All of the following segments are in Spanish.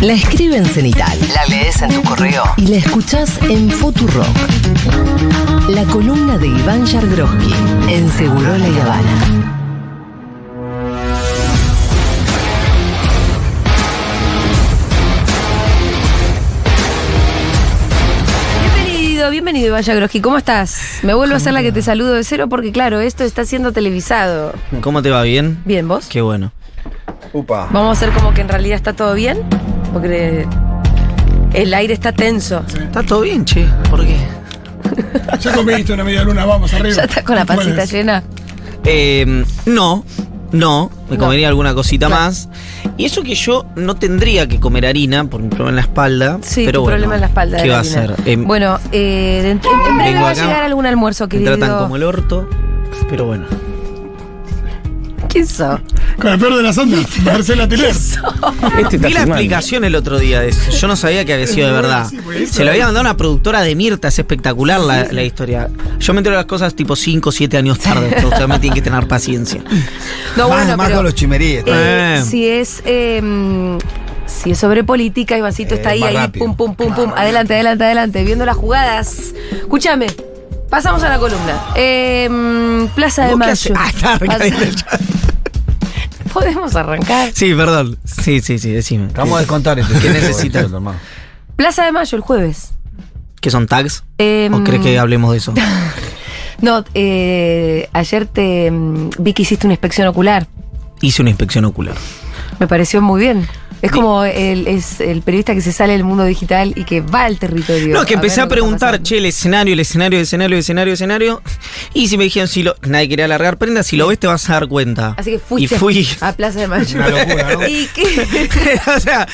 La escribe en Cenital, la lees en tu correo y la escuchás en Futurock. La columna de Iván Yargroski en Segurola y Habana. Bienvenido, bienvenido Iván Yargroski. ¿Cómo estás? Me vuelvo a hacer la que te saludo de cero porque claro, esto está siendo televisado. ¿Cómo te va? ¿Bien? Bien, ¿vos? Qué bueno. Upa. Vamos a hacer como que en realidad está todo bien, porque el aire está tenso. Está todo bien, che. ¿Por qué? Ya comiste una media luna, vamos arriba. Ya está con la pancita llena. Eh, no, no. Me No. comería alguna cosita Claro. más. Y eso que yo no tendría que comer harina por un problema en la espalda. Sí, pero tu bueno, problema en la espalda. de ¿Qué la va a ser? Em, bueno, eh, en, en breve va a llegar algún almuerzo, me querido. tratan como el orto. Pero bueno. ¿Quién sos? Con el peor de las ondas, Marcela Tiler. Vi la explicación el otro día de eso. Yo no sabía que había sido de verdad. Se lo había mandado una productora de Mirta, es espectacular la, la historia. Yo me entero de las cosas tipo 5 o 7 años tarde. Entonces me tienen que tener paciencia. No, más, bueno, más pero, con los chimeríes. eh, Eh. si es eh, si es sobre política, Ivancito Eh, está ahí, ahí, rápido. pum, pum, pum, pum, adelante, adelante, adelante, viendo las jugadas. Escúchame, pasamos a la columna. Eh, Plaza de ¿Vos qué Mayo. Ah, está, chat. Podemos arrancar. Sí, perdón. Sí, sí, sí, decime. Vamos a descontar este. ¿Qué necesitas? hermano? Plaza de Mayo el jueves. ¿Qué son tags? Em, ¿O crees que hablemos de eso? No, eh, ayer te mm, vi que hiciste una inspección ocular. Hice una inspección ocular. Me pareció muy bien. Es como el, es el periodista que se sale del mundo digital y que va al territorio. No, que empecé a preguntar, che, el escenario, el escenario, el escenario, el escenario, el escenario. Y si me dijeron, si lo, nadie quería alargar prenda, si lo ves te vas a dar cuenta. Así que fuiste Y fui. a Plaza de Mayo. Una locura, ¿no? ¿Y qué, o sea,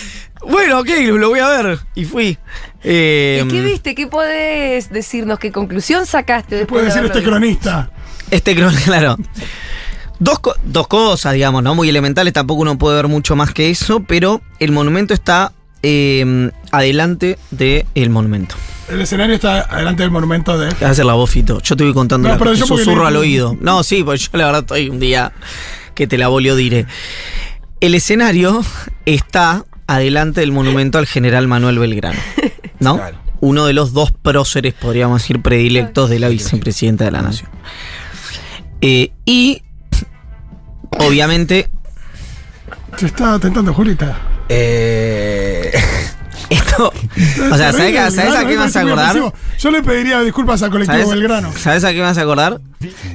bueno, ok, lo voy a ver. Y fui. Eh, ¿Y qué viste? ¿Qué podés decirnos? ¿Qué conclusión sacaste después Puede de decir este cronista. Este creo, claro. Dos, co- dos cosas, digamos, ¿no? Muy elementales, tampoco uno puede ver mucho más que eso, pero el monumento está eh, adelante del monumento. El escenario está adelante del monumento de. Vas a hacer la voz, Fito. Yo te voy contando No, pero yo susurro le- al oído. No, sí, porque yo la verdad estoy un día que te la volio diré. El escenario está adelante del monumento al general Manuel Belgrano. ¿No? Claro. Uno de los dos próceres, podríamos decir, predilectos de la vicepresidenta de la nación. Eh, y obviamente Se está tentando Julita. Eh, esto. O sea, ¿sabes, a- ¿sabes a qué me vas a acordar? Yo le pediría disculpas al colectivo ¿Sabes, Belgrano. ¿Sabes a qué me vas a acordar?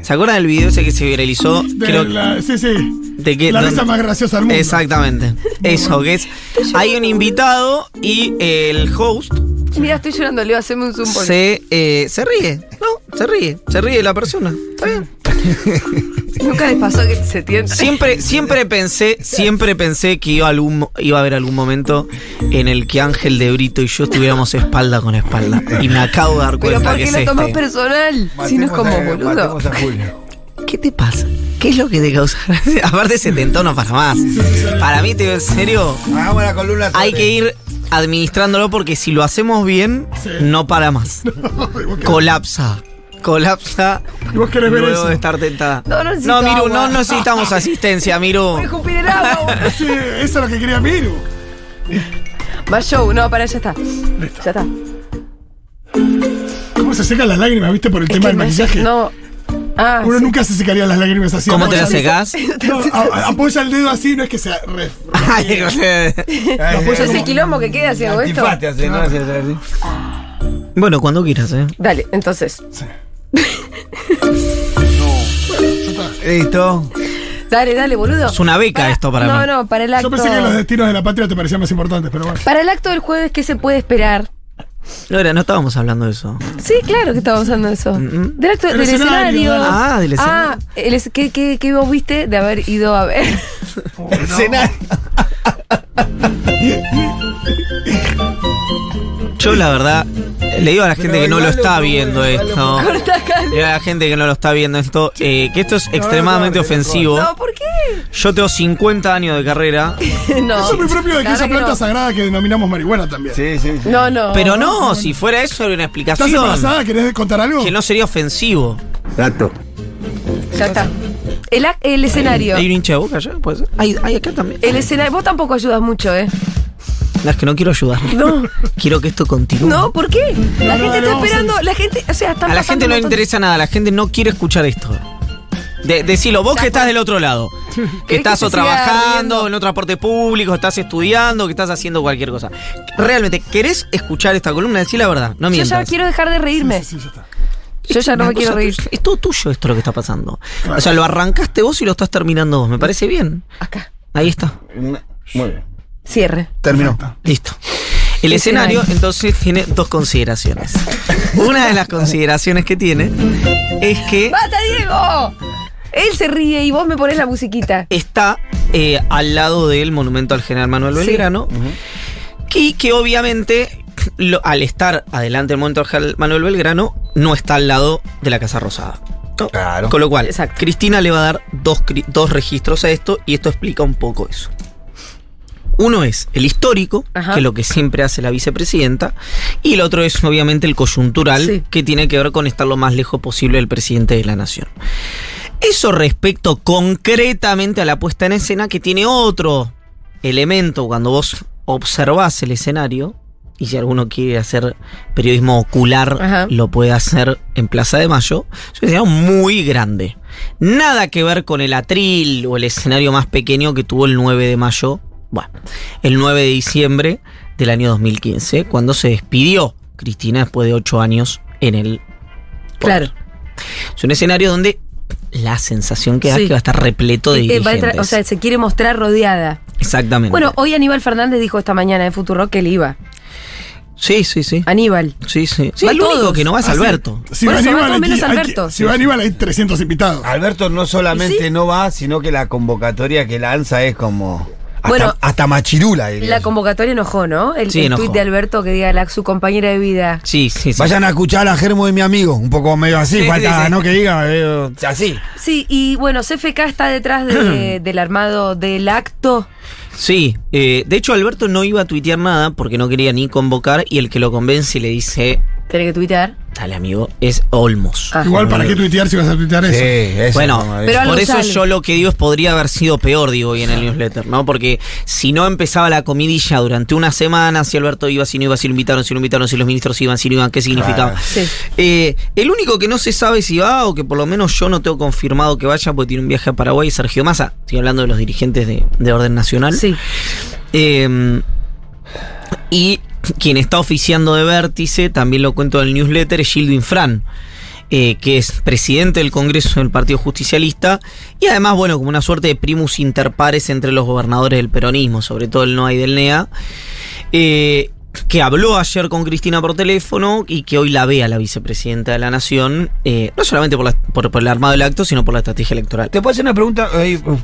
¿Se acuerdan del video ese que se viralizó? De Creo la- sí, sí. de que la risa más graciosa del mundo. Exactamente. Eso, que es. Hay un invitado y el host Mira, estoy llorando, Leo, haceme un zoom. por- se, eh, se ríe. No, se ríe. Se ríe la persona. Está bien. Nunca les pasó que se tienta. Siempre, siempre pensé, siempre pensé que iba, algún, iba a haber algún momento en el que Ángel de Brito y yo estuviéramos espalda con espalda. Y me acabo de dar Pero cuenta ¿por que qué es lo tomás este. personal? Si no es como a- boludo. matemos a Julio. ¿Qué te pasa? ¿Qué es lo que te causa? Aparte ese tentón para más. Para mí, te digo en serio, Hagamos la columna. sobre- hay que ir administrándolo porque si lo hacemos bien, Sí. no para más. Querés- Colapsa. Colapsa Y vos querés ver luego eso. de estar tentada. No, no no Miru, agua. no necesitamos asistencia, Miru. Voy a escupir el agua. Sí, eso es lo que quería Miru. Más show, no, para, ya está. Listo. Ya está. ¿Cómo se secan las lágrimas, viste, por el Es tema del maquillaje? No. Ah, Uno sí. nunca se secaría las lágrimas así. ¿Cómo te la Apoya- secás? No, a- apoya el dedo así, no es que sea. re- Ay, no sé. Ay, pues eh, Ese quilombo que queda hago esto. hace, ¿no? Así, bueno, cuando quieras, ¿eh? Dale, entonces. Listo. Dale, dale, boludo. Es una beca esto para no, mí. No, para el acto. Yo pensé que los destinos de la patria te parecían más importantes, pero bueno. Para el acto del jueves, ¿qué se puede esperar? Lora, no estábamos hablando de eso. Sí, claro que estábamos hablando de eso. Del acto El del escenario, escenario. Ah, del escenario. Ah, el es- ¿qué, qué, qué vos viste de haber ido a ver? Escenario. Yo, la verdad, le digo a la gente que no lo está viendo esto. Le digo a la gente que no lo está viendo esto, eh, que esto es extremadamente no, no, no, ofensivo. No, ¿por qué? Yo tengo 50 años de carrera, no. Eso es muy propio de que planta no. sagrada que denominamos marihuana también. Sí, sí, sí. No, no. pero no, si fuera eso era una ¿Estás explicación embarazada? ¿Querés contar algo? que no sería ofensivo. Gato. Ya está. El, el escenario. ¿Hay un hincha de boca allá? ¿Puede ser? Hay, hay acá también. El escenario. Vos tampoco ayudas mucho, ¿eh? No, es que no quiero ayudar. No. Quiero que esto continúe. No, ¿por qué? La no, gente está esperando, la gente, o sea, están A la gente no le interesa nada, la gente no quiere escuchar esto. De, decilo, vos que estás del otro lado. Que estás o trabajando riendo? en un transporte público, estás estudiando, que estás haciendo cualquier cosa. Realmente, ¿querés escuchar esta columna? Decí la verdad, no Yo mientas. ya quiero dejar de reírme. Sí, ya está. Yo ya no me quiero reír. Es todo tuyo esto lo que está pasando. O sea, lo arrancaste vos y lo estás terminando vos. Me parece bien. Acá. Ahí está. Muy bien. Cierre. Terminó. Listo. El escenario entonces tiene dos consideraciones. Una de las consideraciones que tiene es que ¡Basta, Diego! Él se ríe y vos me pones la musiquita. está eh, al lado del monumento al general Manuel Sí. Belgrano y que obviamente lo- al estar adelante del monumento al general Manuel Belgrano no está al lado de la Casa Rosada. ¿no? Claro. Con lo cual, Exacto. Cristina le va a dar dos, dos registros a esto y esto explica un poco eso. Uno es el histórico, Ajá. que es lo que siempre hace la vicepresidenta, y el otro es obviamente el coyuntural, Sí. que tiene que ver con estar lo más lejos posible del presidente de la nación. Eso respecto concretamente a la puesta en escena, que tiene otro elemento cuando vos observás el escenario, y si alguno quiere hacer periodismo ocular, Ajá. lo puede hacer en Plaza de Mayo, es un escenario muy grande. Nada que ver con el atril o el escenario más pequeño que tuvo el 9 de mayo, bueno, el 9 de diciembre del año 2015, cuando se despidió Cristina después de ocho años en el Claro. es un escenario donde la sensación que da Sí. es que va a estar repleto de Eh, dirigentes. entrar- o sea, se quiere mostrar rodeada. Exactamente. Bueno, hoy Aníbal Fernández dijo esta mañana en Futuro que él iba. sí, sí, sí. Aníbal. Sí, sí. Sí, Va el único todos. que no va es Ah, sí. Alberto. Si va Aníbal, todo hay menos hay Alberto. si va Aníbal, hay 300 invitados. Alberto no solamente ¿Sí? no va, sino que la convocatoria que lanza es como. Hasta, Bueno, hasta machirula. diría La yo. convocatoria enojó, ¿no? El, Sí, el enojó. tuit de Alberto que diga la, su compañera de vida. Sí, sí, sí. Vayan a escuchar a Germo de mi amigo. Un poco medio así, Sí, falta, sí, sí. ¿no? Que diga, medio así. Sí, y bueno, CFK está detrás de- del armado del acto. Sí, eh, de hecho Alberto no iba a tuitear nada porque no quería ni convocar y el que lo convence y le dice, Tiene que tuitear. Dale amigo, es Olmos. Ah. Igual, ¿para qué tuitear si vas a tuitear Sí, eso? eso. Bueno, pero por eso sale. yo lo que digo es podría haber sido peor, digo hoy en el newsletter, ¿no? Porque si no empezaba la comidilla durante una semana, si Alberto iba, si no iba, si lo invitaron, si lo invitaron, si los ministros iban, si no iban, qué significaba. Claro. Sí. Eh, el único que no se sabe si va, o que por lo menos yo no tengo confirmado que vaya, porque tiene un viaje a Paraguay, es Sergio Massa. Estoy hablando de los dirigentes de, de orden nacional. Sí. Eh, y quien está oficiando de vértice, también lo cuento en el newsletter, es Gildo Infran, eh, que es presidente del Congreso del Partido Justicialista y además, bueno, como una suerte de primus inter pares entre los gobernadores del peronismo, sobre todo el NOA y del NEA, eh, que habló ayer con Cristina por teléfono y que hoy la ve a la vicepresidenta de la Nación, eh, no solamente por, la- por- por el armado del acto, sino por la estrategia electoral. Te puedo hacer una pregunta,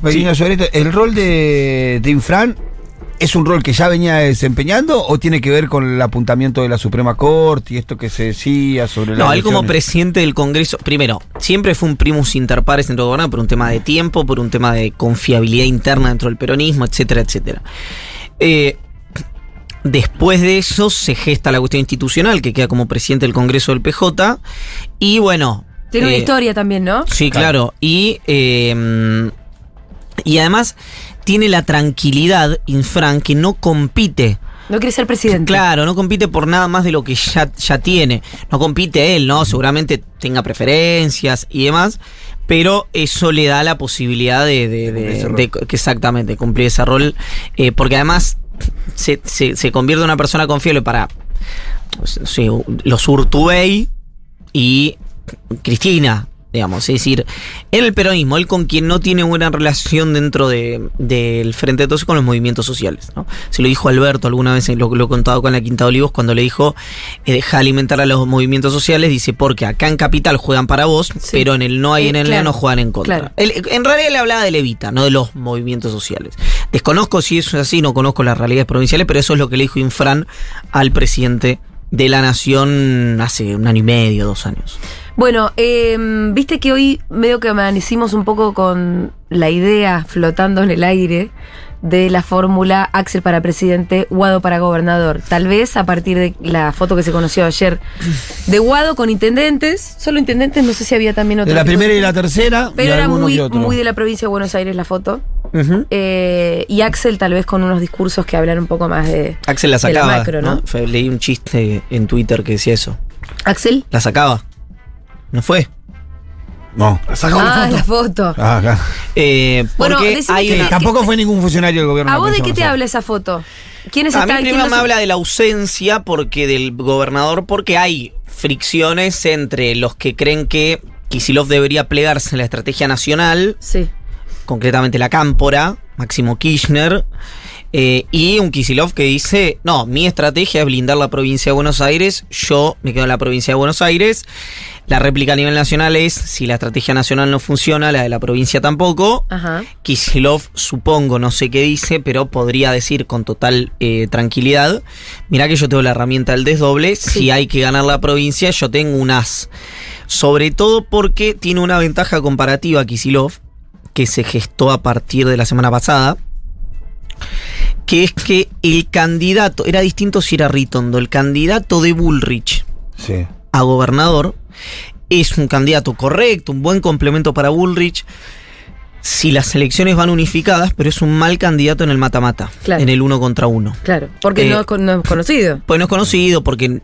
pequeña sobre esto. ¿El rol de, de Infran es un rol que ya venía desempeñando o tiene que ver con el apuntamiento de la Suprema Corte y esto que se decía sobre la. No, él como presidente del Congreso, primero, siempre fue un primus inter pares dentro de gobierno por un tema de tiempo, por un tema de confiabilidad interna dentro del peronismo, etcétera, etcétera. Eh, después de eso se gesta la cuestión institucional, que queda como presidente del Congreso del PJ, y bueno... Tiene una eh, historia también, ¿no? Sí, claro. Y, eh, y además tiene la tranquilidad, Infran, que no compite No quiere ser presidente. Claro, no compite por nada más de lo que ya, ya tiene. No compite él, ¿no? Seguramente tenga preferencias y demás, pero eso le da la posibilidad de, de- exactamente cumplir ese rol, eh, porque además se, se- se convierte en una persona confiable para pues, los Urtubey y Cristina. Digamos, es decir, en el peronismo, él con quien no tiene buena relación dentro de- del Frente de Todos con los movimientos sociales. ¿no? Se lo dijo Alberto alguna vez, lo, lo he contado con la Quinta de Olivos, cuando le dijo, eh, deja de alimentar a los movimientos sociales, dice, porque acá en Capital juegan para vos, pero en el no hay Eh, en el claro, no juegan en contra. claro. Él- en realidad le hablaba de Levita, no de los movimientos sociales. Desconozco si eso es así, no conozco las realidades provinciales, pero eso es lo que le dijo Infran al presidente de la Nación hace un año y medio, dos años. Bueno, eh, viste que hoy medio que amanecimos un poco con la idea flotando en el aire de la fórmula Axel para presidente, Guado para gobernador. Tal vez a partir de la foto que se conoció ayer de Guado con intendentes, solo intendentes, no sé si había también otro. De la primera y la tercera. Pero y era muy, muy de la provincia de Buenos Aires la foto. Eh, y Axel tal vez con unos discursos que hablan un poco más de, Axel la sacaba. macro, ¿no? leí un chiste en Twitter que decía eso. Axel. La sacaba. ¿No fue? No. Sacamos Ah, la la foto. foto. Ah, acá. Eh, Bueno, hay que- una- que- Tampoco fue ningún funcionario del gobierno. ¿A vos de qué te habla esa foto? ¿Quiénes A mí están? quién primero los- me habla de la ausencia porque del gobernador, porque hay fricciones entre los que creen que Kisilov debería plegarse a la estrategia nacional, Sí. concretamente la Cámpora, Máximo Kirchner, eh, y un Kisilov que dice, no, mi estrategia es blindar la provincia de Buenos Aires, yo me quedo en la provincia de Buenos Aires, la réplica a nivel nacional es, si la estrategia nacional no funciona, la de la provincia tampoco, Ajá. Kisilov, supongo, no sé qué dice, pero podría decir con total eh, tranquilidad, mirá que yo tengo la herramienta del desdoble, Sí. si hay que ganar la provincia, yo tengo un as. Sobre todo porque tiene una ventaja comparativa Kisilov, que se gestó a partir de la semana pasada, que es que el candidato, era distinto si era Ritondo, el candidato de Bullrich Sí. a gobernador es un candidato correcto, un buen complemento para Bullrich. Si las elecciones van unificadas, pero es un mal candidato en el mata-mata, Claro. en el uno contra uno. Claro. Porque Eh, no, es con- no es conocido. Pues no es conocido porque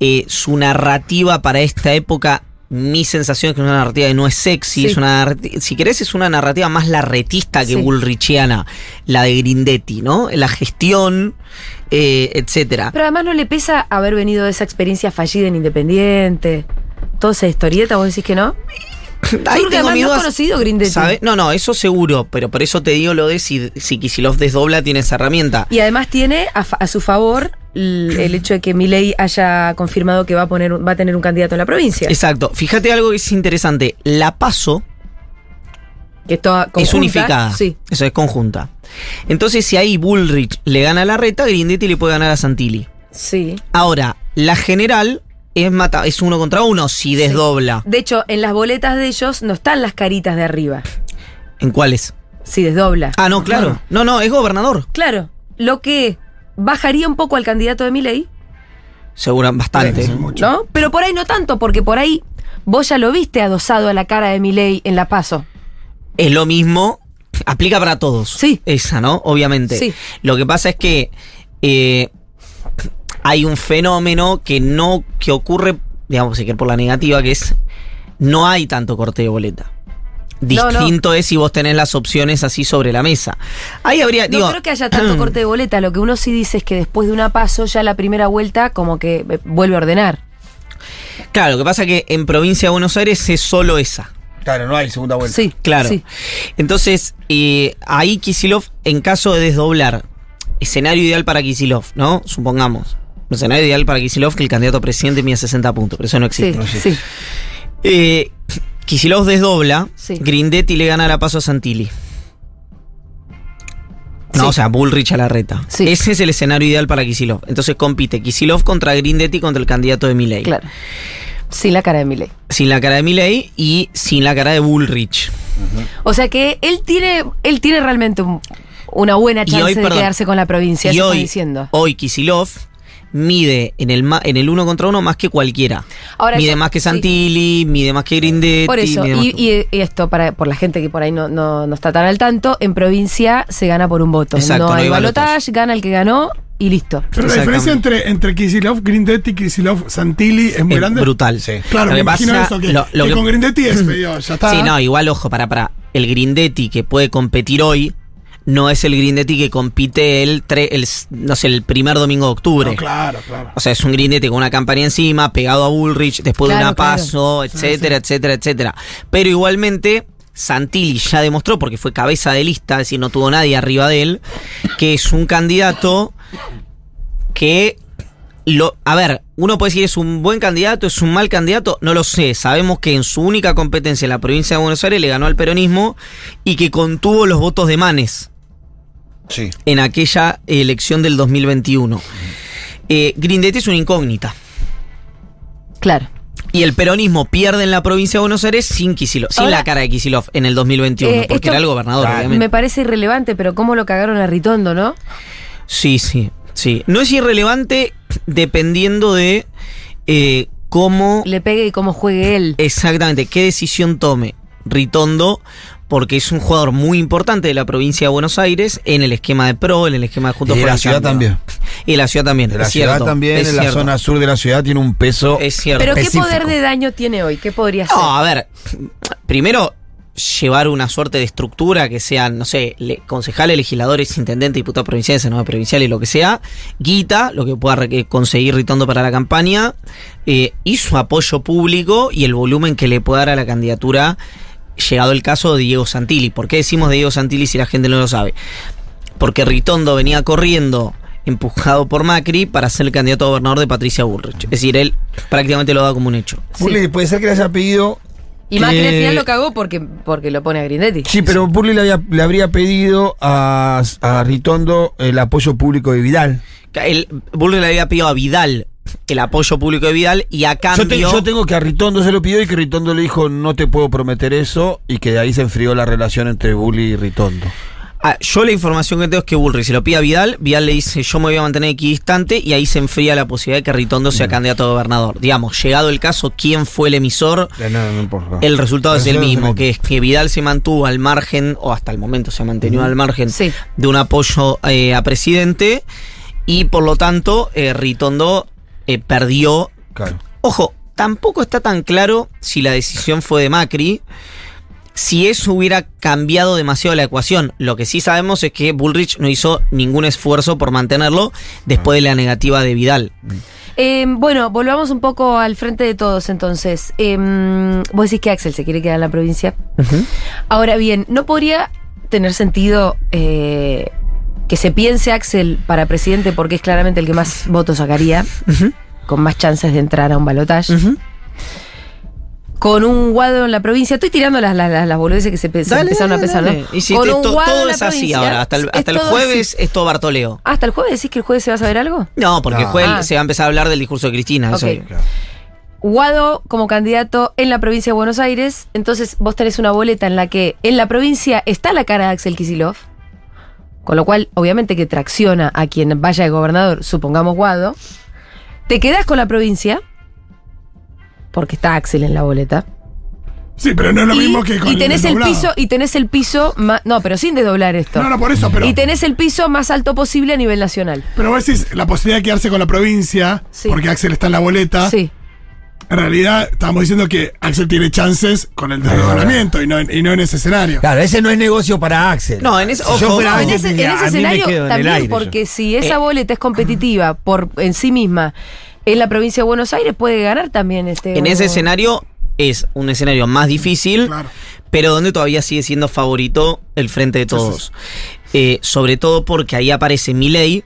eh, su narrativa para esta época, mi sensación es que es una narrativa que no es sexy, Sí. es una si querés es una narrativa más larretista que Sí. bullrichiana, la de Grindetti, ¿no? La gestión, eh, etcétera. Pero además no le pesa haber venido de esa experiencia fallida en Independiente. Toda esa historieta, vos decís que no. Ahí tengo mi no. No, no, eso seguro, pero por eso te digo lo de si, si Kicillof desdobla, tiene esa herramienta. Y además tiene a, su favor el hecho de que Milei haya confirmado que va a, poner, va a tener un candidato en la provincia. Exacto. Fíjate algo que es interesante. La paso que es toda es unificada. Sí. Eso es conjunta. Entonces, si ahí Bullrich le gana a la reta, Grindetti le puede ganar a Santilli. Sí. Ahora, la general es mata, es uno contra uno si desdobla. De hecho, en las boletas de ellos no están las caritas de arriba. ¿En cuáles? Si desdobla. Ah, no, claro. No, no, es gobernador. Claro. Lo que bajaría un poco al candidato de Milei, Seguro, bastante. ¿no? Pero por ahí no tanto, porque por ahí vos ya lo viste adosado a la cara de Milei en la paso. Es lo mismo, aplica para todos. Sí. Esa, ¿no? Obviamente. Sí. Lo que pasa es que eh, hay un fenómeno que no, que ocurre, digamos, si por la negativa, que es no hay tanto corte de boleta. No, no. Distinto es si vos tenés las opciones así sobre la mesa. Ahí habría, No digo, creo que haya tanto corte de boleta. Lo que uno sí dice es que después de una paso, ya la primera vuelta como que eh, vuelve a ordenar. claro, lo que pasa es que en provincia de Buenos Aires es solo esa. Claro, no hay segunda vuelta. Sí, Claro. sí. Entonces, eh, ahí Kisilov, en caso de desdoblar, escenario ideal para Kisilov, ¿no? Supongamos. Un escenario ideal para Kisilov que el candidato a presidente mide 60 puntos, pero eso no Sí, existe. sí. Eh, Kicillof desdobla, Sí. Grindetti le gana la paso a Santilli. No, Sí. o sea, Bullrich a la reta. Sí. Ese es el escenario ideal para Kisilov. Entonces compite Kisilov contra Grindetti contra el candidato de Milei. Claro. Sin la cara de Milei. Sin la cara de Milei y sin la cara de Bullrich. O sea que él tiene, él tiene realmente un- una buena chance hoy, de perdón, quedarse con la provincia, y hoy, diciendo. hoy Kisilov mide en el, ma- en el uno contra uno más que cualquiera. Ahora mide yo- más que sí. Santilli, mide más que Grindetti. Por eso, mide más y, que- y- y esto, para, por la gente que por ahí no, no, no está tan al tanto, en provincia se gana por un voto. Exacto, no no hay balotaje, gana el que ganó y listo. Pero la diferencia entre, entre Kisilov, Grindetti, Kisilov, Santilli es muy es grande. brutal. Sí. Claro, Lo me que imagino pasa- eso, que, lo- lo que que- con Grindetti es medio, ya está. Sí, no, igual, ojo, para, para. El Grindetti que puede competir hoy no es el Grindetti que compite el, tre- el, no sé, el primer domingo de octubre. No, claro, claro. O sea, es un Grindetti con una campaña encima, pegado a Bullrich, después de una claro. paso, etcétera, etcétera, etcétera. Pero igualmente, Santilli ya demostró, porque fue cabeza de lista, es decir, no tuvo nadie arriba de él, que es un candidato que lo, a ver, uno puede decir es un buen candidato, es un mal candidato, no lo sé. Sabemos que en su única competencia en la provincia de Buenos Aires le ganó al peronismo y que contuvo los votos de Manes Sí. en aquella elección del 2021. Eh, Grindetti es una incógnita. Claro. Y el peronismo pierde en la provincia de Buenos Aires sin Kicillof, sin la cara de Kicillof en el 2021, Eh, porque era el gobernador, Claro. obviamente. Me parece irrelevante, pero cómo lo cagaron a Ritondo, ¿no? Sí, sí, sí. No es irrelevante dependiendo de eh, cómo Le pegue y cómo juegue él. exactamente, qué decisión tome Ritondo, porque es un jugador muy importante de la provincia de Buenos Aires en el esquema de PRO, en el esquema de Juntos Y por la el ciudad Cambio. también. Y la ciudad también. En la es ciudad cierto, también, es en la zona sur de la ciudad tiene un peso. Es cierto. Pero ¿qué poder de daño tiene hoy? ¿Qué podría ser? No, a ver, primero llevar una suerte de estructura que sean, no sé, le- concejales, legisladores, intendentes, diputados provinciales, senadores provinciales, lo que sea, guita, lo que pueda re- conseguir Ritondo para la campaña, eh, y su apoyo público y el volumen que le pueda dar a la candidatura, llegado el caso de Diego Santilli. ¿Por qué decimos de Diego Santilli si la gente no lo sabe? Porque Ritondo venía corriendo empujado por Macri para ser el candidato a gobernador de Patricia Bullrich. Es decir, él prácticamente lo da como un hecho. Sí. Burley, puede ser que le haya pedido. Y Macri al final lo cagó porque, porque lo pone a Grindetti. Sí, pero Burley le, había- le habría pedido a, a Ritondo el apoyo público de Vidal. El Bullrich le había pedido a Vidal el apoyo público de Vidal y a Yo, cambio. te- yo tengo que a Ritondo se lo pidió y que Ritondo le dijo no te puedo prometer eso y que de ahí se enfrió la relación entre Bully y Ritondo. Ah, yo la información que tengo es que Bullrich se lo pide a Vidal, Vidal le dice yo me voy a mantener equidistante y ahí se enfría la posibilidad de que Ritondo sea candidato a gobernador. Digamos, llegado el caso, ¿quién fue el emisor? El resultado es el mismo, que es que Vidal se mantuvo al margen, o hasta el momento se ha mantenido al margen Sí. de un apoyo eh, a presidente y por lo tanto eh, Ritondo eh, perdió Claro. Ojo, tampoco está tan claro si la decisión fue de Macri, si eso hubiera cambiado demasiado la ecuación. Lo que sí sabemos es que Bullrich no hizo ningún esfuerzo por mantenerlo después de la negativa de Vidal. Eh, bueno, volvamos un poco al frente de todos entonces. Eh, vos decís que Axel se quiere quedar en la provincia. Ahora bien, ¿no podría tener sentido eh, que se piense Axel para presidente porque es claramente el que más votos sacaría, con más chances de entrar a un balotaje? Con un guado en la provincia, estoy tirando las, las, las, boludeces que se, pe- se Dale, empezaron a dale. ¿no? Y si Con te- un to- todo es así ahora. Hasta el, hasta el jueves es todo Bartoleo. ¿Hasta el jueves decís que el jueves se va a saber algo? No, porque el jueves Ah. se va a empezar a hablar del discurso de Cristina. eso. Guado como candidato en la provincia de Buenos Aires, entonces vos tenés una boleta en la que en la provincia está la cara de Axel Kisilov, con lo cual obviamente que tracciona a quien vaya de gobernador, supongamos Guado. Te quedás con la provincia, porque está Axel en la boleta. Sí, pero no es lo y, mismo que con y tenés el piso, y tenés el piso más, no, pero sin desdoblar esto. No, no, por eso, pero. y tenés el piso más alto posible a nivel nacional. Pero vos decís la posibilidad de quedarse con la provincia, Sí. porque Axel está en la boleta. Sí. En realidad, estábamos diciendo que Axel tiene chances con el desdoblamiento y no, en- y no en ese escenario. Claro, ese no es negocio para Axel. No, en ese- Si ojo, en ese, en diría, ese "A mí me escenario también, aire yo". porque si esa Eh. boleta es competitiva por en sí misma en la provincia de Buenos Aires, puede ganar también este. En ese escenario es un escenario más difícil, Claro. pero donde todavía sigue siendo favorito el frente de todos. Eh, sobre todo porque ahí aparece Milei,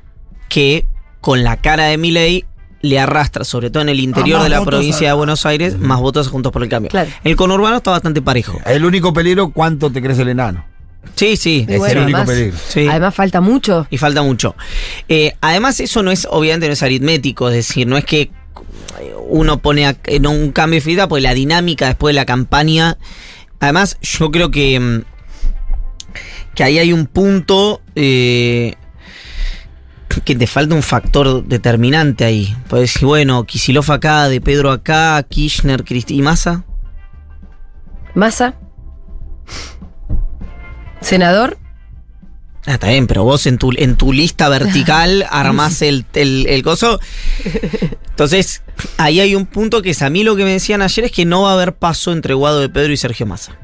que con la cara de Milei le arrastra, sobre todo en el interior de la provincia a- de Buenos Aires, más votos juntos por el cambio. Claro. El conurbano está bastante parejo. El único peligro, ¿cuánto te crece el enano? Sí, sí. Y Es bueno, el único además- peligro. sí. Además falta mucho. Y falta mucho. Eh, además, eso no es, obviamente, no es aritmético, es decir, no es que uno pone a- en un cambio de fila, pues la dinámica después de la campaña. Además, yo creo que, mm, que ahí hay un punto eh, que te falta un factor determinante ahí. Puedes decir, bueno, Kisilov acá, De Pedro acá, Kirchner, Cristina y Massa. Massa. Senador. Ah, está bien, pero vos en tu, en tu lista vertical armás el, el, el coso. Entonces, ahí hay un punto que es a mí lo que me decían ayer es que no va a haber paso entre Guado de Pedro y Sergio Massa.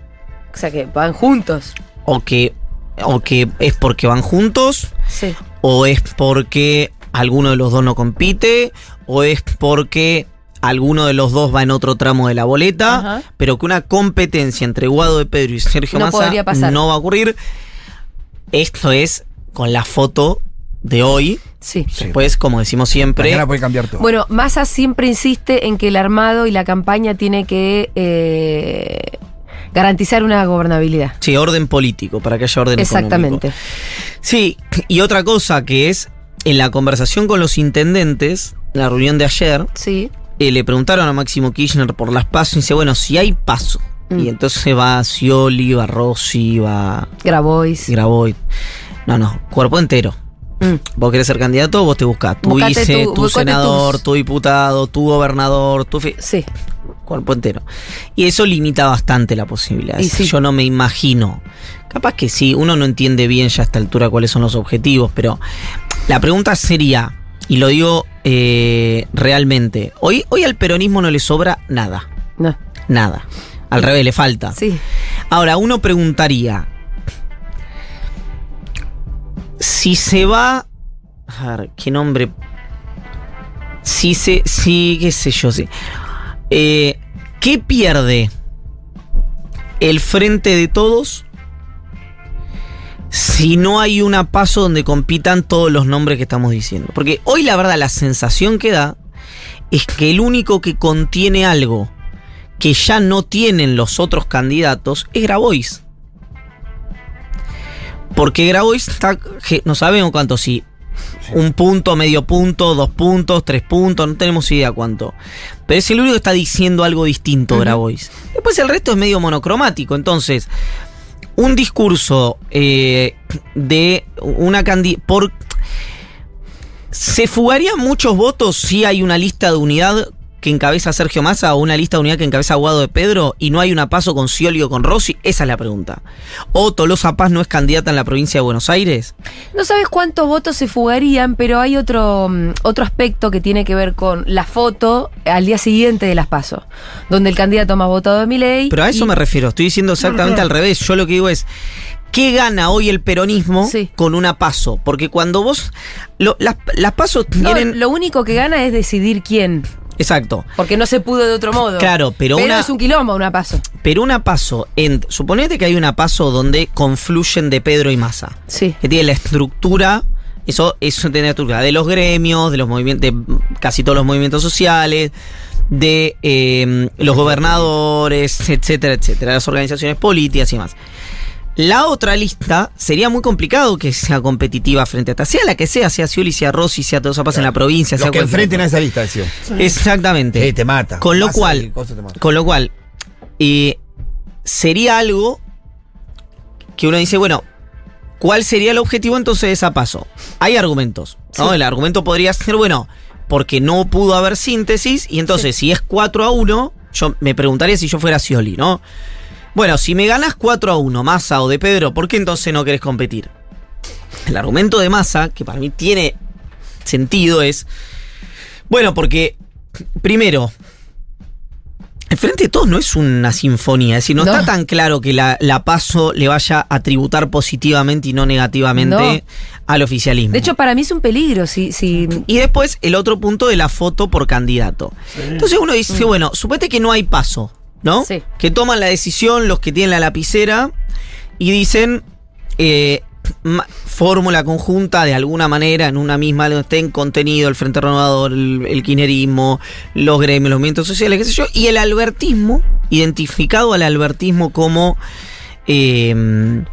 O sea que van juntos. O que, o que es porque van juntos, Sí. O es porque alguno de los dos no compite, o es porque alguno de los dos va en otro tramo de la boleta, Ajá. pero que una competencia entre Guado de Pedro y Sergio No Massa podría pasar. no va a ocurrir. Esto es con la foto de hoy. Sí. Después, como decimos siempre, Mañana puede cambiar todo. Bueno, Massa siempre insiste en que el armado y la campaña tiene que eh, garantizar una gobernabilidad. sí, orden político, para que haya orden Exactamente. económico. Sí, y otra cosa que es, en la conversación con los intendentes, en la reunión de ayer, Sí. eh, le preguntaron a Máximo Kirchner por las pasos y dice, bueno, si hay paso. Mm. Y entonces va Scioli, va Rossi, va Grabois. Graboy. No, no, cuerpo entero. Mm. Vos querés ser candidato, vos te buscás tu Buscate vice, tu- senador, tus- tu diputado, tu gobernador, tu... fi- Sí. Cuerpo entero. Y eso limita bastante la posibilidad. Y sí. Yo no me imagino. Capaz que sí, uno no entiende bien ya a esta altura cuáles son los objetivos, pero la pregunta sería, y lo digo eh, realmente, hoy, hoy al peronismo no le sobra nada. No. Nada. Al revés, le falta. Sí. Ahora, uno preguntaría, si se va... A ver, ¿qué nombre? Si se... Si, qué sé yo, sí. Eh, ¿Qué pierde el frente de todos si no hay una paso donde compitan todos los nombres que estamos diciendo? Porque hoy la verdad la sensación que da es que el único que contiene algo que ya no tienen los otros candidatos es Grabois. Porque Grabois está, no sabemos cuánto, si un punto, medio punto, dos puntos, tres puntos, no tenemos idea cuánto. Pero es el único que está diciendo algo distinto, Grabois. Después el resto es medio monocromático, entonces un discurso eh, de una candidata por ¿Se fugarían muchos votos si hay una lista de unidad que encabeza Sergio Massa o una lista de unidad que encabeza Guado de Pedro y no hay una paso con Scioli o con Rossi? Esa es la pregunta. ¿O Tolosa Paz no es candidata en la provincia de Buenos Aires? No sabes cuántos votos se fugarían, pero hay otro, mm, otro aspecto que tiene que ver con la foto al día siguiente de las pasos, donde el candidato más votado de mi ley. Pero a eso me refiero, estoy diciendo exactamente al revés. Yo lo que digo es, ¿qué gana hoy el peronismo Sí. con una paso? Porque cuando vos... lo- las, las pasos tienen... lo único que gana es decidir quién, exacto. porque no se pudo de otro modo. Claro, pero una- es un quilombo una paso. Pero una paso, en, suponete que hay una paso donde confluyen de Pedro y Massa. Sí. que tiene la estructura, eso, eso tiene la estructura de los gremios, de los movimientos, de casi todos los movimientos sociales, de eh, los gobernadores, etcétera, etcétera, las organizaciones políticas y más. La otra lista sería muy complicado que sea competitiva frente a esta, sea la que sea, sea Scioli, sea Rossi, sea Todos Paz en la provincia, Los sea que enfrenten a esa lista, decía. Exactamente. Sí, te mata. Con lo cual, con lo cual, eh, sería algo que uno dice, bueno, ¿cuál sería el objetivo entonces de esa paso? Hay argumentos, ¿no? Sí. El argumento podría ser, bueno, porque no pudo haber síntesis, y entonces si es 4 a 1, yo me preguntaría si yo fuera Scioli, ¿no? Bueno, si me ganas 4 a 1, Massa o de Pedro, ¿por qué entonces no querés competir? El argumento de Massa, que para mí tiene sentido, es. Bueno, porque. Primero. El Frente de Todos no es una sinfonía, es decir, no, No. está tan claro que la, la paso le vaya a tributar positivamente y no negativamente al oficialismo. De hecho, para mí es un peligro si, si Y después el otro punto de la foto por candidato. Entonces uno dice, bueno, suponete que no hay paso, ¿no? Sí. Que toman la decisión los que tienen la lapicera y dicen eh, fórmula conjunta de alguna manera en una misma donde estén contenido el Frente Renovador, el, el los gremios, los movimientos sociales, qué sé yo, y el albertismo, identificado al albertismo como eh,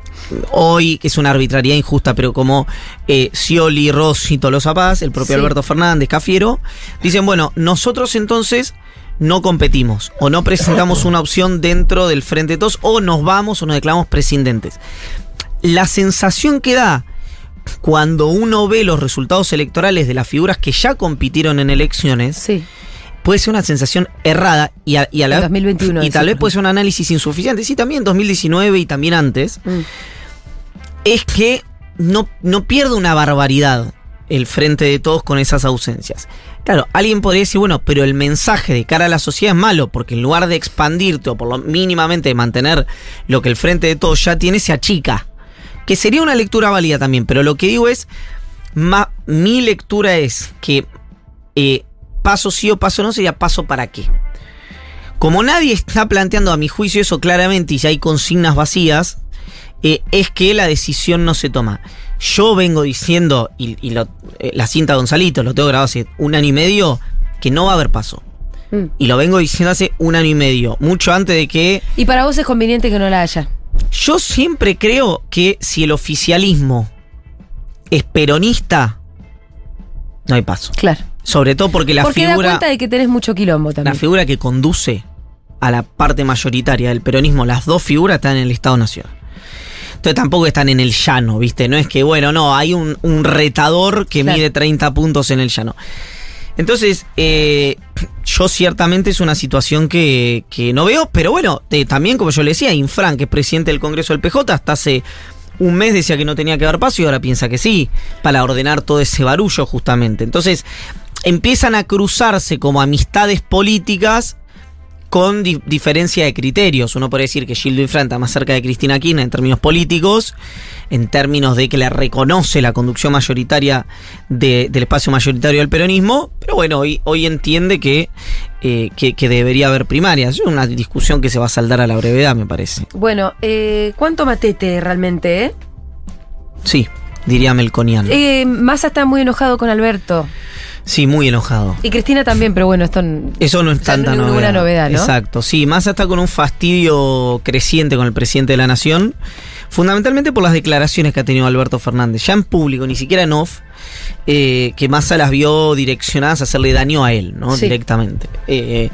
hoy, que es una arbitrariedad injusta, pero como eh, Scioli, Rossi, Tolosa Paz, el propio Sí. Alberto Fernández, Cafiero, dicen, bueno, nosotros entonces no competimos o no presentamos una opción dentro del Frente de Todos o nos vamos o nos declaramos presidentes. La sensación que da cuando uno ve los resultados electorales de las figuras que ya compitieron en elecciones, sí. puede ser una sensación errada y a, y a la En 2021 y tal vez puede ser un análisis insuficiente, sí, también en 2019 y también antes, Mm. es que no, no pierde una barbaridad el frente de todos con esas ausencias. Claro, alguien podría decir, bueno, pero el mensaje de cara a la sociedad es malo, porque en lugar de expandirte o por lo mínimamente mantener lo que el frente de todos ya tiene, se achica. Que sería una lectura válida también, pero lo que digo es, mi lectura es que eh, paso sí o paso no sería paso para qué. Como nadie está planteando a mi juicio eso claramente y si hay consignas vacías, eh, es que la decisión no se toma. Yo vengo diciendo, y, y lo- eh, la cinta Gonzalito, lo tengo grabado hace un año y medio, que no va a haber paso. Mm. Y lo vengo diciendo hace un año y medio, mucho antes de que Y para vos es conveniente que no la haya. yo siempre creo que si el oficialismo es peronista, no hay paso. Claro. Sobre todo porque la Porque da figura, cuenta de que tenés mucho quilombo la también. figura que conduce a la parte mayoritaria del peronismo, las dos figuras están en el Estado Nacional. Entonces tampoco están en el llano, ¿viste? No es que, bueno, no, hay un, un retador que Claro. mide 30 puntos en el llano. Entonces, eh, yo ciertamente es una situación que, que no veo, pero bueno, eh, también como yo le decía, Infran, que es presidente del Congreso del PJ, hasta hace un mes decía que no tenía que haber paso y ahora piensa que sí, para ordenar todo ese barullo justamente. Entonces, empiezan a cruzarse como amistades políticas con di- diferencia de criterios. Uno puede decir que Gildo Infran está más cerca de Cristina Kirchner en términos políticos, en términos de que le reconoce la conducción mayoritaria de- del espacio mayoritario del peronismo, pero bueno, hoy, hoy entiende que, eh, que, que debería haber primarias. Es una discusión que se va a saldar a la brevedad, me parece. Bueno, eh, ¿cuánto matete realmente, eh? Sí, diría Melconian. eh? Massa está muy enojado con Alberto. Sí, muy enojado. Y Cristina también, pero bueno, esto. Eso no es tanta no novedad. novedad, ¿no? Exacto, sí, Massa está con un fastidio creciente con el presidente de la Nación, fundamentalmente por las declaraciones que ha tenido Alberto Fernández, ya en público, ni siquiera en off, eh, que Massa las vio direccionadas a hacerle daño a él, ¿no? Sí. Directamente. Eh,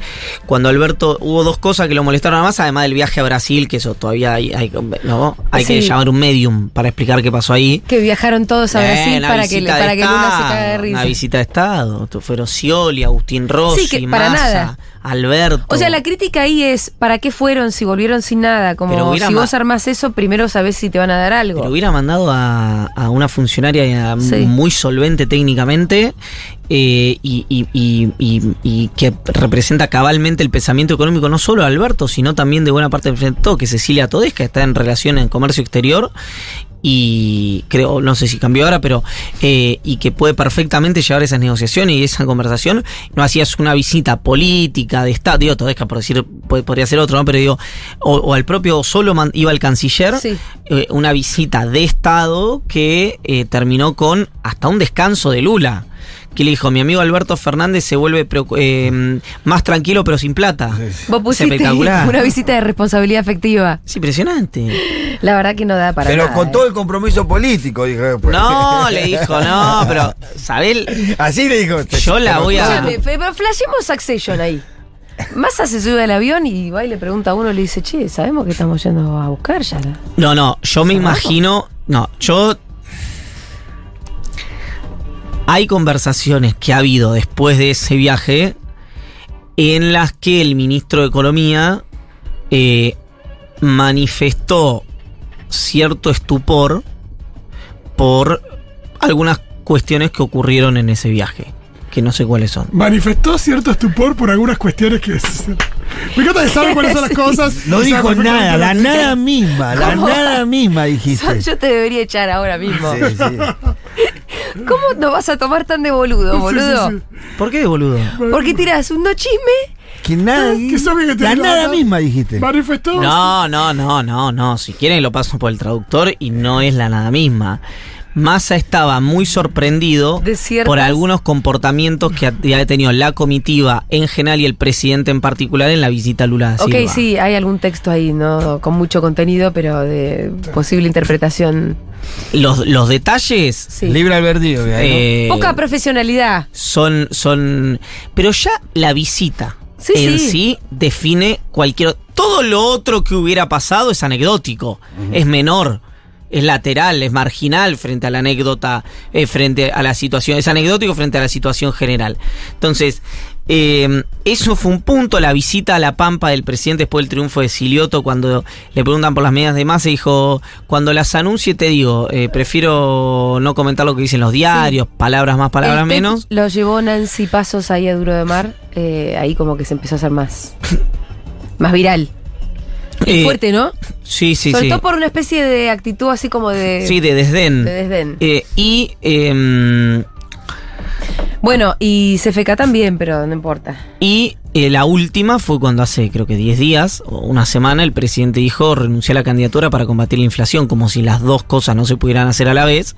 cuando Alberto, hubo dos cosas que lo molestaron a Massa, además del viaje a Brasil, que eso todavía hay, hay, ¿no? hay que llamar un medium para explicar qué pasó ahí. Que viajaron todos a Eh, Brasil para que, para que Luna se cague de risa. Una visita de Estado. Fueron Scioli, Agustín Rossi, Sí, Massa, nada. Alberto. O sea, la crítica ahí es, ¿para qué fueron si volvieron sin nada? Como si vos armás eso, primero sabés si te van a dar algo. Pero hubiera mandado a, a una funcionaria muy solvente técnicamente eh, y, y- que representa cabalmente el pensamiento económico no solo de Alberto, sino también de buena parte del Frente que Cecilia Todesca está en relación en comercio exterior y creo, no sé si cambió ahora, pero eh, y que puede perfectamente llevar esas negociaciones y esa conversación. No hacías una visita política de Estado, digo, Todesca por decir, podría ser otro, ¿no? Pero digo, o, o al propio solo man- iba el canciller, Sí. eh, una visita de Estado que eh, terminó con hasta un descanso de Lula. Que le dijo, mi amigo Alberto Fernández se vuelve eh, más tranquilo pero sin plata. Vos Es pusiste espectacular. una visita de responsabilidad afectiva. Es impresionante. La verdad que no da para Pero nada, con eh. todo el compromiso político, dijo. después. No, le dijo, no, pero, ¿sabés? Así le dijo. Yo la Pero voy a- pero flashemos Succession ahí. Massa se sube al avión y va y le pregunta a uno, le dice, che, sabemos que estamos yendo a buscar ya. No, no, yo me imagino. No, yo. Hay conversaciones que ha habido después de ese viaje en las que el ministro de Economía eh, manifestó cierto estupor por algunas cuestiones que ocurrieron en ese viaje, que no sé cuáles son. Manifestó cierto estupor por algunas cuestiones que. Me encanta que sabe cuáles son las cosas. No dijo nada, la nada misma, la nada misma dijiste. Yo te debería echar ahora mismo. Sí, sí. ¿Cómo no vas a tomar tan de boludo, Sí, sí, boludo? sí. ¿Por qué, boludo? Porque tiras un no chisme. Que nada, Que sabe que te la la- nada misma dijiste. Manifestó. No, no, no, no, no. Si quieren lo paso por el traductor y no es la nada misma. Massa estaba muy sorprendido ciertas- por algunos comportamientos que había tenido la comitiva en general y el presidente en particular en la visita a Lula da Ok, sí, hay algún texto ahí, ¿no? Con mucho contenido, pero de posible interpretación. Los, los detalles Sí. Libre albedrío, ¿no? eh, Poca profesionalidad. son, son. Pero ya la visita Sí, en sí. sí. define cualquier. Todo lo otro que hubiera pasado es anecdótico, es menor. Es lateral, es marginal frente a la anécdota, eh, frente a la situación, es anecdótico frente a la situación general. Entonces, eh, eso fue un punto, la visita a La Pampa del presidente después del triunfo de Silioto, cuando le preguntan por las medidas de masa, dijo, cuando las anuncie te digo, eh, prefiero no comentar lo que dicen los diarios, palabras más, palabras El menos. Lo llevó Nancy Pasos ahí a Duro de Mar. ahí como que se empezó a hacer más. más viral. Eh, Fuerte, ¿no? Sí, sí, Sobre sí. todo por una especie de actitud así como de. Sí, de desdén. de desdén. Eh, y em, Bueno, y CFK también, pero no importa. Y eh, la última fue cuando hace creo que 10 días o una semana el presidente dijo renunciar a la candidatura para combatir la inflación, como si las dos cosas no se pudieran hacer a la vez.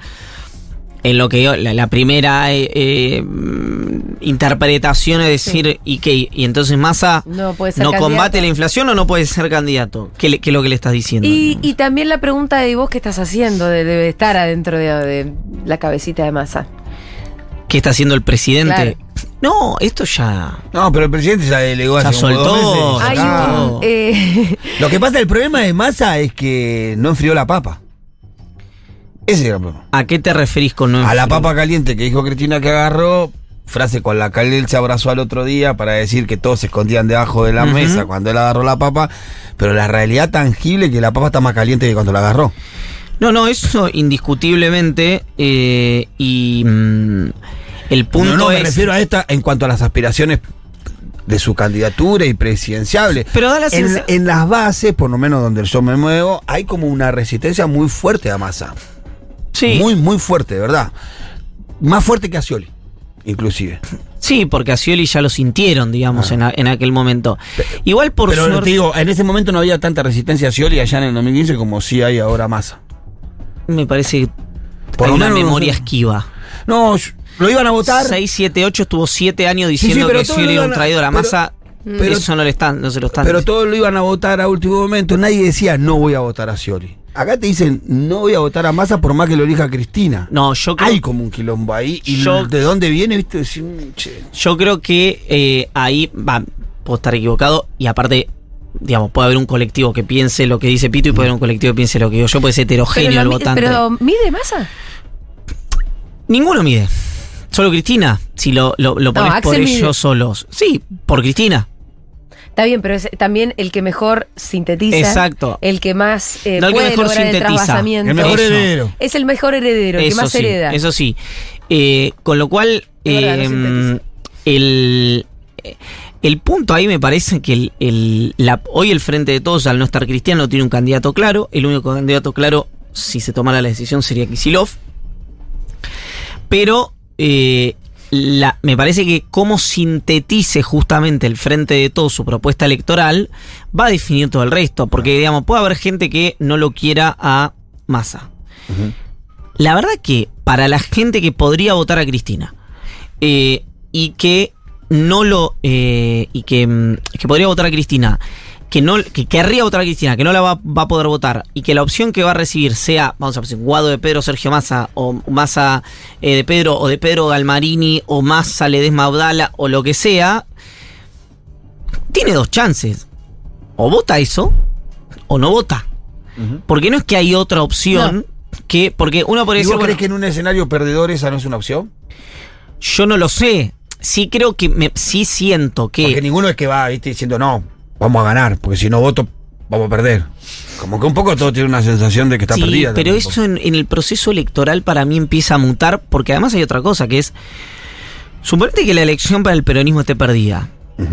En lo que yo- la, la primera eh, eh, mm, interpretación es decir, ¿y qué? ¿Y entonces Massa No puede ser no candidato. combate la inflación o no puede ser candidato? ¿Qué, le- qué es lo que le estás diciendo? Y, y también la pregunta de vos qué estás haciendo, de, de estar adentro de, de la cabecita de masa. ¿Qué está haciendo el presidente? Claro. No, esto ya... No, pero el presidente ya delegó Ya hace dos soltó. meses. Eh, Lo que pasa, el problema de Massa es que no enfrió la papa. Ese era el problema. ¿A qué te referís con no A la papa caliente que dijo Cristina que agarró, frase con la que él se abrazó al otro día para decir que todos se escondían debajo de la mesa cuando él agarró la papa, pero la realidad tangible es que la papa está más caliente que cuando la agarró. No, no, eso indiscutiblemente. eh, y mm, el punto no, no, me refiero a esta en cuanto a las aspiraciones de su candidatura y presidenciable. Pero da la en, en las bases, por lo menos donde yo me muevo, hay como una resistencia muy fuerte a Massa. Sí, Muy, muy fuerte, de verdad. Más fuerte que a Scioli, inclusive. sí, porque a Scioli ya lo sintieron, digamos, en, a- en aquel momento. Igual por Ah. Pero suerte- te digo, en ese momento no había tanta resistencia a Scioli allá en el 2015 como sí hay ahora Massa. me parece que Por hay una memoria esquiva. No, lo iban a votar. 6, 7, 8 estuvo 7 años sí, diciendo que todos Scioli lo era un traidor. A pero- Massa, pero- eso no, le están, no se lo están Pero todos lo iban a votar a último momento. Nadie decía no voy a votar a Scioli. Acá te dicen no voy a votar a Massa por más que lo elija Cristina. No, yo creo, Hay como un quilombo ahí. ¿Y Yo- de dónde viene? ¿Viste? Decir, mm, che. yo creo que eh, ahí va, puedo estar equivocado y aparte. Digamos, puede haber un colectivo que piense lo que dice Pito y puede haber un colectivo que piense lo que digo yo, puede ser Pero, heterogéneo lo el votante. pero mide masa. Ninguno mide. Solo Cristina. Si lo, lo, lo pones por mide. ellos solos. Sí, por Cristina. Está bien, pero es también el que mejor sintetiza. Exacto. El que más eh, No el que puede mejor lograr el sintetiza. trasvasamiento. El mejor Eso. heredero. Es el mejor heredero, el que más sí, hereda. eso sí. Eh, con lo cual, no eh, el, el punto ahí me parece que el, el- la- hoy el Frente de Todos, al no estar cristiano, no tiene un candidato claro. El único candidato claro, si se tomara la decisión, sería Kisilov. Pero eh, la- me parece que cómo sintetice justamente el Frente de Todos su propuesta electoral va a definir todo el resto. Porque, digamos, puede haber gente que no lo quiera a Massa. La verdad que para la gente que podría votar a Cristina eh, y que no lo eh, y que, mm, que podría votar a Cristina que no que querría votar a Cristina que no la va, va a poder votar y que la opción que va a recibir sea vamos a decir Guado de Pedro Sergio Massa o Massa eh, de Pedro o de Pedro Galmarini o Massa Ledesma Abdala o lo que sea tiene dos chances o vota eso o no vota porque no es que hay otra opción que porque uno ¿Y vos crees bueno, que en un escenario perdedor esa no es una opción? yo no lo sé. Sí creo que me, sí siento que. Porque ninguno es que va ¿viste? diciendo no, vamos a ganar, porque si no voto, vamos a perder. Como que un poco todo tiene una sensación de que está sí, perdida. pero eso en, en el proceso electoral para mí empieza a mutar, porque además hay otra cosa que es. Suponete que la elección para el peronismo esté perdida.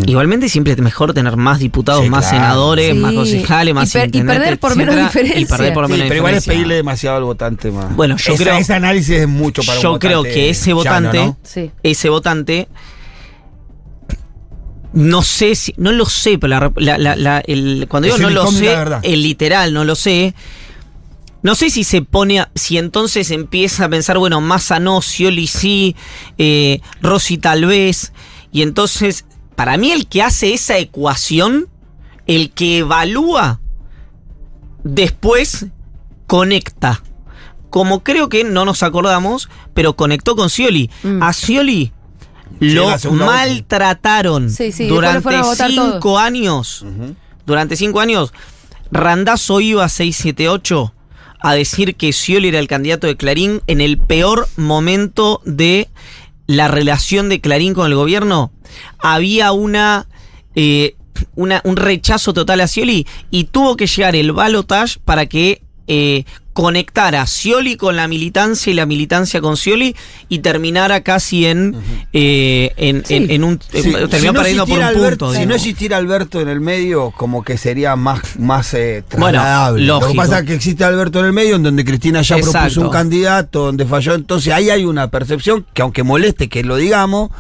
Igualmente siempre es mejor tener más diputados, Sí, más claro. senadores, Sí. más concejales, más Y per- y perder por menos diferencia. Y perder por Sí, menos pero igual es diferencia. pedirle demasiado al votante más. Bueno, yo Esa- creo- Ese análisis es mucho para un Yo creo que ese llano, votante, ese votante, no sé si, no lo sé, pero la- la- la- la- el- cuando Es digo no lo sé, el literal no lo sé. No sé si se pone, a- si entonces empieza a pensar, bueno, Massa no, Scioli sí, eh, Rossi tal vez, y entonces, para mí el que hace esa ecuación, el que evalúa, después conecta. Como creo que no nos acordamos, pero conectó con Scioli. Mm. A Scioli lo maltrataron Sí, sí, durante a cinco años. Durante cinco años, Randazo iba 678 a decir que Scioli era el candidato de Clarín en el peor momento de la relación de Clarín con el gobierno. Había una, eh, una- un rechazo total a Scioli y tuvo que llegar el balotage para que eh, conectara Scioli con la militancia y la militancia con Scioli y terminara casi en, eh, en, en- en un... Sí, eh, terminó si no perdiendo por un punto. Alberto- si no existiera Alberto en el medio, como que sería más, más eh, Bueno. Lo que pasa es que existe Alberto en el medio, en donde Cristina ya Exacto. propuso un candidato, donde falló. Entonces ahí hay una percepción que, aunque moleste que lo digamos,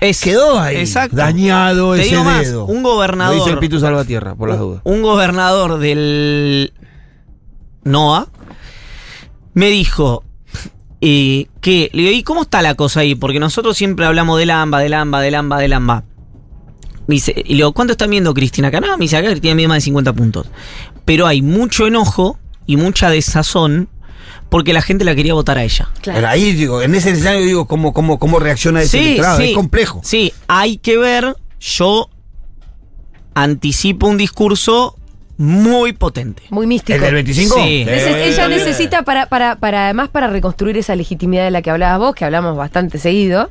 Es- quedó ahí. Exacto. Dañado Te ese digo más, dedo. un Lo gobernador. dice el Pitu Salvatierra, por las dudas. Un gobernador del NOA me dijo eh, que, le digo, ¿y cómo está la cosa ahí? Porque nosotros siempre hablamos del AMBA, del AMBA, del AMBA, del AMBA. Me dice, y le digo, ¿cuánto está viendo Cristina acá? No, me dice, acá Cristina mide más de 50 puntos. Pero hay mucho enojo y mucha desazón porque la gente la quería votar a ella. Claro. Pero ahí digo, en ese escenario digo cómo, cómo, cómo reacciona ese electorado. Es complejo. Sí, hay que ver. Yo anticipo un discurso muy potente. Muy místico. ¿El del 25? Sí. Neces- Eh, ella necesita para, para, para además para reconstruir esa legitimidad de la que hablabas vos, que hablamos bastante seguido,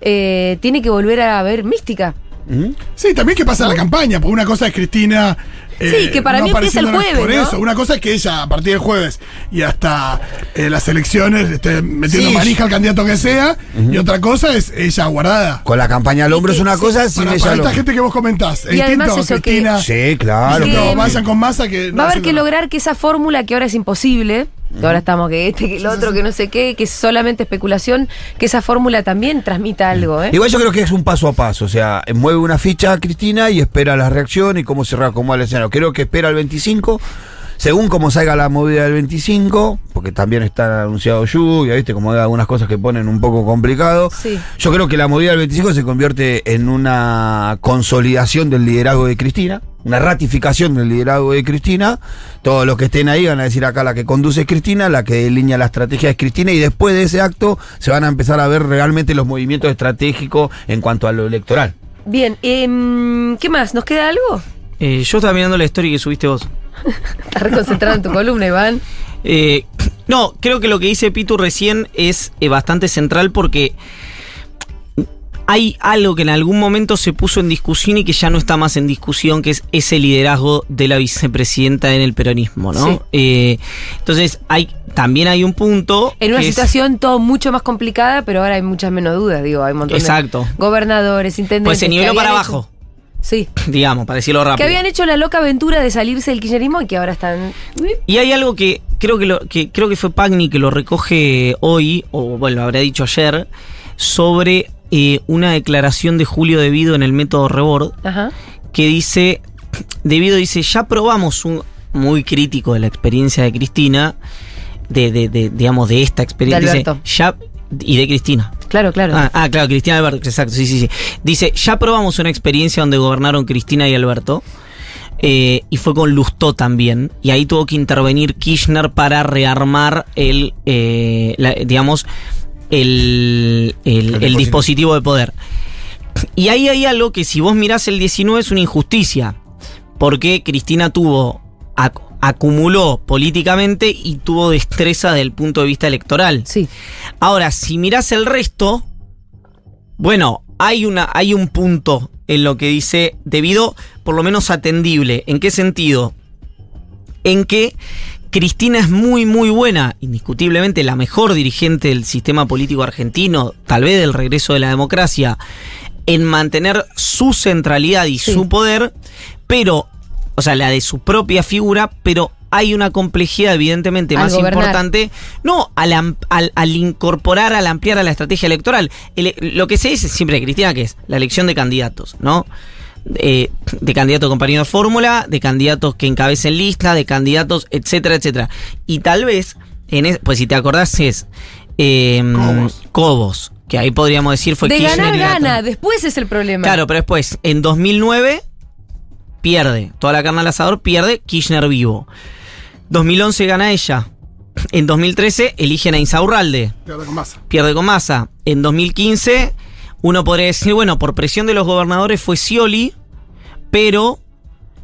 eh, tiene que volver a haber mística. Ujú. Sí, también que pasa en la campaña, porque una cosa es Cristina. Eh, Sí, que para mí empieza el jueves, Por ¿no? eso, una cosa es que ella, a partir del jueves y hasta eh, las elecciones, esté metiendo Sí. manija al candidato que sea, y otra cosa es ella guardada. Con la campaña al hombro es una Sí, cosa, sin Para, ella para esta hombro. gente que vos comentás, Y además eso que- Cristina. Sí, claro. que- No, vayan con masa que. Va a haber que lograr que esa fórmula que ahora es imposible, que ahora estamos que este, que el otro, que no sé qué, que es solamente especulación, que esa fórmula también transmita algo, ¿eh? Igual yo creo que es un paso a paso, o sea, mueve una ficha a Cristina y espera la reacción y cómo se reacomoda el escenario. Creo que espera el 25, según cómo salga la movida del 25, porque también está anunciado lluvia, ¿viste? Como hay algunas cosas que ponen un poco complicado. Sí. Yo creo que la movida del 25 se convierte en una consolidación del liderazgo de Cristina, una ratificación del liderazgo de Cristina. Todos los que estén ahí van a decir acá la que conduce es Cristina, la que delinea la estrategia es Cristina y después de ese acto se van a empezar a ver realmente los movimientos estratégicos en cuanto a lo electoral. Bien, em, ¿qué más? ¿Nos queda algo? Eh, yo estaba mirando la historia que subiste vos. Estás reconcentrado en tu columna, Iván. Eh, no, creo que lo que dice Pitu recién es eh, bastante central porque hay algo que en algún momento se puso en discusión y que ya no está más en discusión, que es ese liderazgo de la vicepresidenta en el peronismo, ¿no? Sí. Eh, entonces, hay, también hay un punto. En una es- situación todo mucho más complicada, pero ahora hay muchas menos dudas, digo, hay un montón Exacto. de gobernadores, intendentes. Pues se niveló para abajo, Sí. digamos, para decirlo rápido. Que habían hecho la loca aventura de salirse del kirchnerismo y que ahora están. Y hay algo que creo que, lo, que creo que fue Pagni que lo recoge hoy, o bueno, lo habrá dicho ayer, sobre eh, una declaración de Julio Devido en el método Rebord, Ajá. que dice, Devido dice, ya probamos un muy crítico de la experiencia de Cristina, de, de, de, digamos, de esta experiencia. De dice, ya, y de Cristina. Claro, claro. Ah, ah, claro, Cristina y Alberto, exacto, sí, sí, sí. Dice, ya probamos una experiencia donde gobernaron Cristina y Alberto. eh, y fue con Lustó también. Y ahí tuvo que intervenir Kirchner para rearmar el, eh, la- digamos, el, el- el dispositivo. dispositivo de poder. Y ahí hay algo que si vos mirás el 19 es una injusticia. Porque Cristina tuvo, ac- acumuló políticamente y tuvo destreza desde el punto de vista electoral. Sí. Ahora, si mirás el resto, bueno, hay, una, hay un punto en lo que dice debido, por lo menos atendible. ¿En qué sentido? En que Cristina es muy, muy buena, indiscutiblemente la mejor dirigente del sistema político argentino, tal vez del regreso de la democracia, en mantener su centralidad y Sí. su poder, pero, o sea, la de su propia figura, pero hay una complejidad evidentemente Al más gobernar. importante, no al, am- al, al incorporar, al ampliar a la estrategia electoral. El- lo que se dice siempre de Cristina, que es la elección de candidatos, ¿no? Eh, de candidatos compañeros de fórmula, de candidatos que encabecen lista, de candidatos, etcétera, etcétera. Y tal vez, en es- pues si te acordás, es eh, Cobos. Cobos, que ahí podríamos decir fue de Kirchner ganar gana, después es el problema. Claro, pero después, en 2009, pierde. Toda la carne al asador pierde, Kirchner vivo. 2011 gana ella. En 2013 eligen a Insaurralde, Pierde con masa. pierde con masa. En 2015, uno podría decir, bueno, por presión de los gobernadores fue Scioli, pero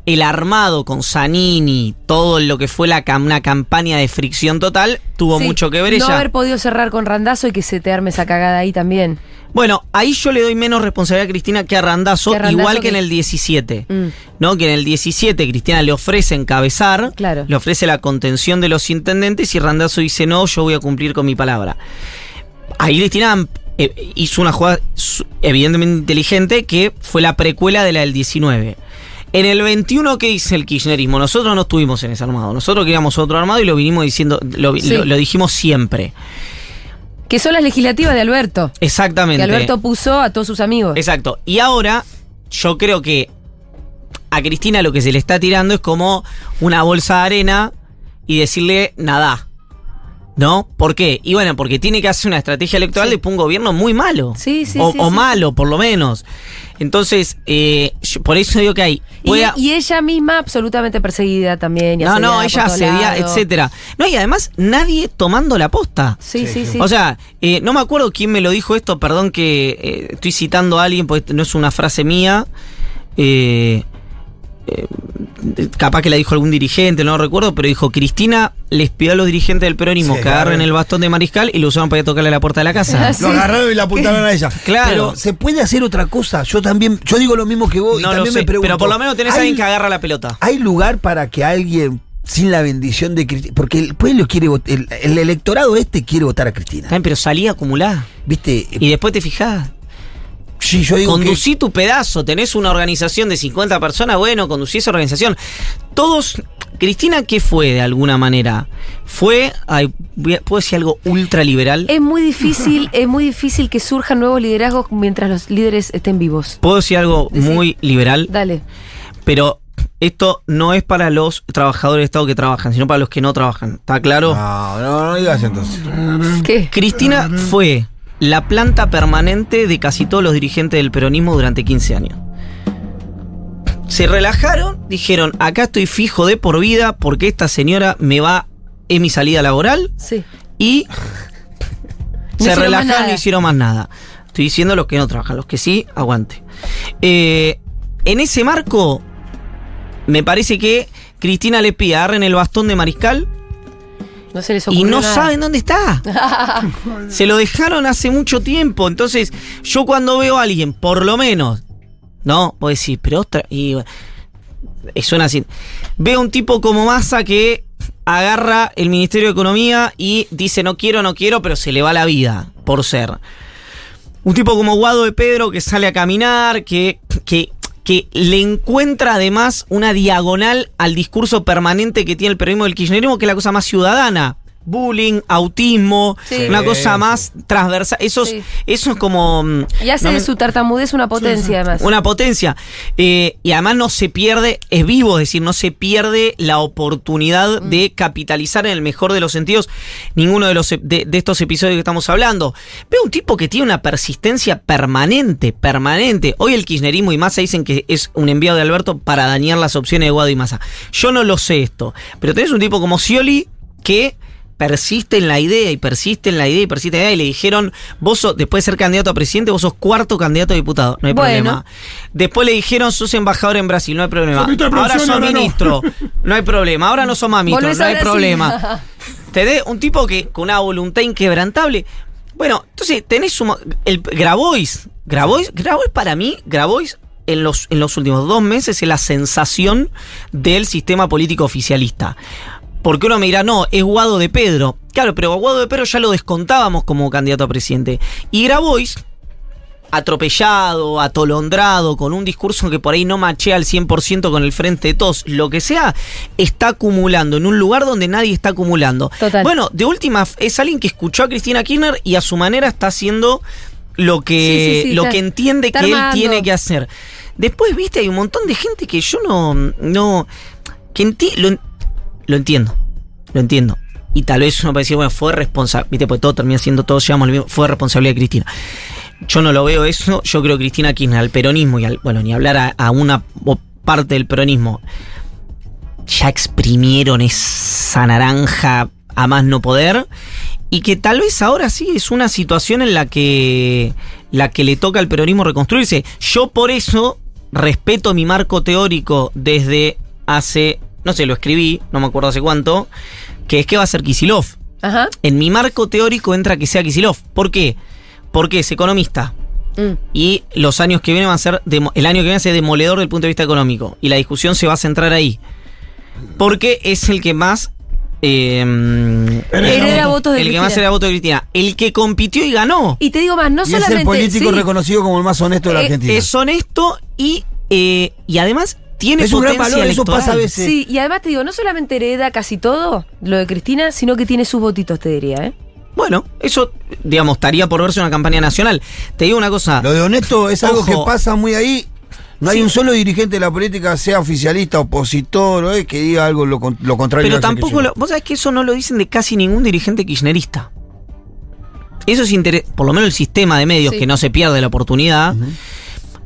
el armado con Zanini, todo lo que fue la cam- una campaña de fricción total, tuvo Sí, mucho que ver No ella. haber podido cerrar con Randazo y que se te arme esa cagada ahí también. Bueno, ahí yo le doy menos responsabilidad a Cristina que a Que Randazzo igual que, que- en el 17. Mm. ¿No? Que en el 17 Cristina le ofrece encabezar, Claro. le ofrece la contención de los intendentes y Randazzo dice, no, yo voy a cumplir con mi palabra. Ahí Cristina eh, hizo una jugada evidentemente inteligente que fue la precuela de la del 19. En el 21, ¿qué dice el kirchnerismo? Nosotros no estuvimos en ese armado. Nosotros queríamos otro armado y lo vinimos diciendo, lo, Sí. lo- lo dijimos siempre. Que son las legislativas de Alberto. Exactamente. Que Alberto puso a todos sus amigos. Exacto. Y ahora, yo creo que a Cristina lo que se le está tirando es como una bolsa de arena y decirle nada. ¿No? ¿Por qué? Y bueno, porque tiene que hacer una estrategia electoral Sí. de un gobierno muy malo. Sí, sí, o, sí, o sí, malo, por lo menos. Entonces, eh, yo- por eso digo que hay. Y, ella misma absolutamente perseguida también. y no, no, ella lados. etcétera. No, y además, nadie tomando la posta. Sí, sí, sí. O sea, eh, no me acuerdo quién me lo dijo esto, perdón que eh, estoy citando a alguien porque no es una frase mía. Eh, eh, capaz que la dijo algún dirigente, no lo recuerdo, pero dijo, Cristina les pidió a los dirigentes del peronismo Sí, que agarren claro. el bastón de mariscal y lo usaron para ir a tocarle la puerta de la casa. Sí. Lo agarraron y la apuntaron a ella. Claro. Pero se puede hacer otra cosa. Yo también, yo digo lo mismo que vos y no lo también sé, me pregunto. pero por lo menos tenés a ¿hay- alguien que agarra la pelota. ¿Hay lugar para que alguien sin la bendición de Cristina? Porque el pueblo quiere vot- el, el electorado este quiere votar a Cristina. Pero salí acumulada. ¿Viste? Y después te fijás. Sí, yo digo que- Conducí tu pedazo, tenés una organización de 50 personas, bueno, conducí esa organización. Todos, Cristina, ¿qué fue de alguna manera? Fue, ay, ¿puedo decir algo ultraliberal? Es muy difícil, es muy difícil que surjan nuevos liderazgos mientras los líderes estén vivos. ¿Puedo decir algo muy liberal? Dale. Pero esto no es para los trabajadores de Estado que trabajan, sino para los que no trabajan. ¿Está claro? No, no, no digas entonces. ¿Qué? Cristina fue la planta permanente de casi todos los dirigentes del peronismo durante 15 años. Se relajaron, dijeron, acá estoy fijo de por vida porque esta señora me va, es mi salida laboral Sí. y No se relajaron y no hicieron más nada. Estoy diciendo los que no trabajan, los que sí, aguante. Eh, en ese marco, me parece que Cristina le pide agarren el bastón de mariscal No se les y no nada. saben dónde está. Se lo dejaron hace mucho tiempo. Entonces, yo cuando veo a alguien, por lo menos, ¿no? Puedo decir, pero otra. Y suena así. Veo un tipo como Massa que agarra el Ministerio de Economía y dice no quiero, no quiero, pero se le va la vida por ser. Un tipo como Guado de Pedro que sale a caminar, que, que, que le encuentra además una diagonal al discurso permanente que tiene el periodismo del kirchnerismo, que es la cosa más ciudadana. Bullying, autismo, Sí. una Sí, cosa más transversal. Eso, es- Sí. eso es como... mm, Y hace no de su tartamudez una potencia, además. una potencia. Eh, y además no se pierde, es vivo, es decir, no se pierde la oportunidad Mm. de capitalizar en el mejor de los sentidos ninguno de, los, de, de estos episodios que estamos hablando. Veo un tipo que tiene una persistencia permanente, permanente. Hoy el kirchnerismo y Massa dicen que es un enviado de Alberto para dañar las opciones de Guado y Massa. Yo no lo sé esto, pero tenés un tipo como Scioli que persiste en la idea y persiste en la idea y persiste en la idea y le dijeron, vos sos, después de ser candidato a presidente, vos sos cuarto candidato a diputado, no hay Bueno. problema. Después le dijeron, sos embajador en Brasil, no hay problema. Ministro Ahora sos ahora no. ministro, no hay problema. Ahora no sos más ministro, Volvés no hay problema. Te dé un tipo que con una voluntad inquebrantable. Bueno, entonces tenés un, el Grabois, Grabois, Grabois para mí, Grabois en los, en los últimos dos meses es la sensación del sistema político oficialista. Porque uno me dirá, no, es Guado de Pedro. Claro, pero a Guado de Pedro ya lo descontábamos como candidato a presidente. Y Grabois, atropellado, atolondrado, con un discurso que por ahí no machea al 100% con el frente de todos, lo que sea, está acumulando en un lugar donde nadie está acumulando. Total. Bueno, de última, es alguien que escuchó a Cristina Kirchner y a su manera está haciendo lo que, Sí, sí, sí, lo está- que entiende que él tiene que hacer. Después, viste, hay un montón de gente que yo no. no que enti- lo, lo entiendo. Lo entiendo. Y tal vez uno puede bueno, fue responsabilidad. Viste, pues todo termina siendo, todos llevamos lo mismo. Fue responsabilidad de Cristina. Yo no lo veo eso. Yo creo que Cristina Kirchner al peronismo y al. Bueno, ni hablar a, a una parte del peronismo. Ya exprimieron esa naranja a más no poder. Y que tal vez ahora sí es una situación en la que. la que le toca al peronismo reconstruirse. Yo por eso respeto mi marco teórico desde hace. No sé, lo escribí, no me acuerdo hace cuánto. Que es que va a ser Kisilov. Ajá. En mi marco teórico entra que sea Kisilov. ¿Por qué? Porque es economista. Mm. Y los años que vienen van a ser. el año que viene va a ser demoledor del punto de vista económico. Y la discusión se va a centrar ahí. Porque es el que más. eh, Hereda votos de el que más era voto de Cristina. El que compitió y ganó. Y te digo más, no y es solamente. el político sí, reconocido como el más honesto de la Eh, Argentina. es honesto y, eh, y además tiene Es un gran valor, eso electoral. pasa a veces. Sí, y además te digo, no solamente hereda casi todo lo de Cristina, sino que tiene sus votitos, te diría, ¿eh? Bueno, eso, digamos, estaría por verse una campaña nacional. Te digo una cosa. Lo de honesto es algo Ojo. que pasa muy ahí. No hay un solo dirigente de la política, sea oficialista, opositor, o, eh, que diga algo lo, lo contrario. Pero tampoco, lo, vos sabés que eso no lo dicen de casi ningún dirigente kirchnerista. Eso es interés, por lo menos el sistema de medios, Sí. que no se pierde la oportunidad.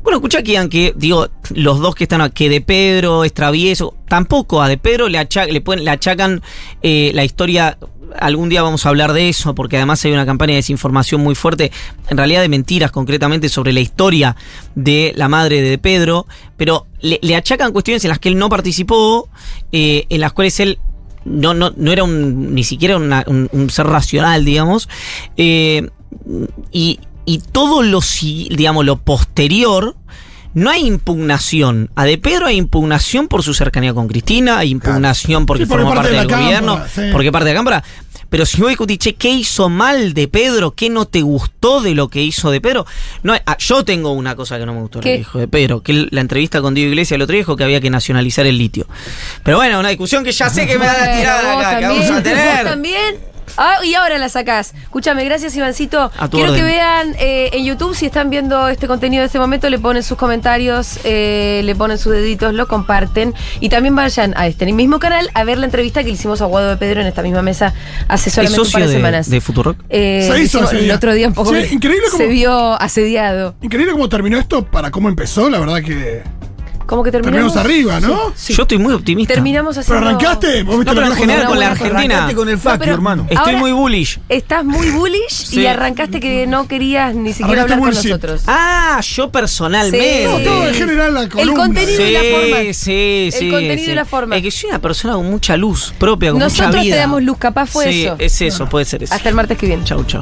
Bueno, escucha que digan que, digo, los dos que están aquí, que de Pedro es travieso, tampoco a de Pedro le, achacan eh, la historia algún día vamos a hablar de eso, porque además hay una campaña de desinformación muy fuerte, en realidad de mentiras concretamente sobre la historia de la madre de Pedro, pero le, achacan cuestiones en las que él no participó, eh, en las cuales él no, no, no era un, ni siquiera un ser racional, digamos, eh, y, y todo lo, digamos, lo posterior, no hay impugnación. A De Pedro hay impugnación por su cercanía con Cristina, hay impugnación porque Sí, porque formó parte parte de del la gobierno, sí. porque parte de la Cámara. Pero si vos discutís, che, ¿qué hizo mal de Pedro? ¿Qué no te gustó de lo que hizo de Pedro? No, hay- ah, yo tengo una cosa que no me gustó de lo que dijo de Pedro, que la entrevista con Diego Iglesias el otro día dijo que había que nacionalizar el litio. Pero bueno, una discusión que ya sé que me van a Bueno, tirar vos acá, que vamos a vos tener. también. Ah, y ahora la sacás. Escúchame, gracias Ivancito. A tu Quiero orden. que vean eh, en YouTube, si están viendo este contenido en este momento, le ponen sus comentarios, eh, le ponen sus deditos, lo comparten. Y también vayan a este mismo canal a ver la entrevista que le hicimos a Guado de Pedro en esta misma mesa hace ¿Es solamente un par de, de, semanas. de Futurock? Eh, Se hizo hicimos- el otro día un poco Sí, increíble se cómo- vio asediado. Increíble cómo terminó esto para cómo empezó, la verdad que. Como que terminamos. Terminamos arriba, ¿no? Sí. Yo estoy muy optimista. Terminamos Pero haciendo. arrancaste, vos viste No, pero lo en que general con la Argentina. Arrancaste con el facu, pero- hermano. Estoy Ahora- muy bullish. Estás muy bullish Sí. y arrancaste que no querías ni siquiera Arrancaste hablar con nosotros. Ah, yo personalmente. Sí. No, todo en general la columna. contenido y la forma. Sí, sí, El contenido sí. y la forma. Es que soy una persona con mucha luz propia, con Nosotros mucha te vida. damos luz, capaz fue sí, eso. es eso, puede ser eso. Hasta el martes que viene. Chau, chau.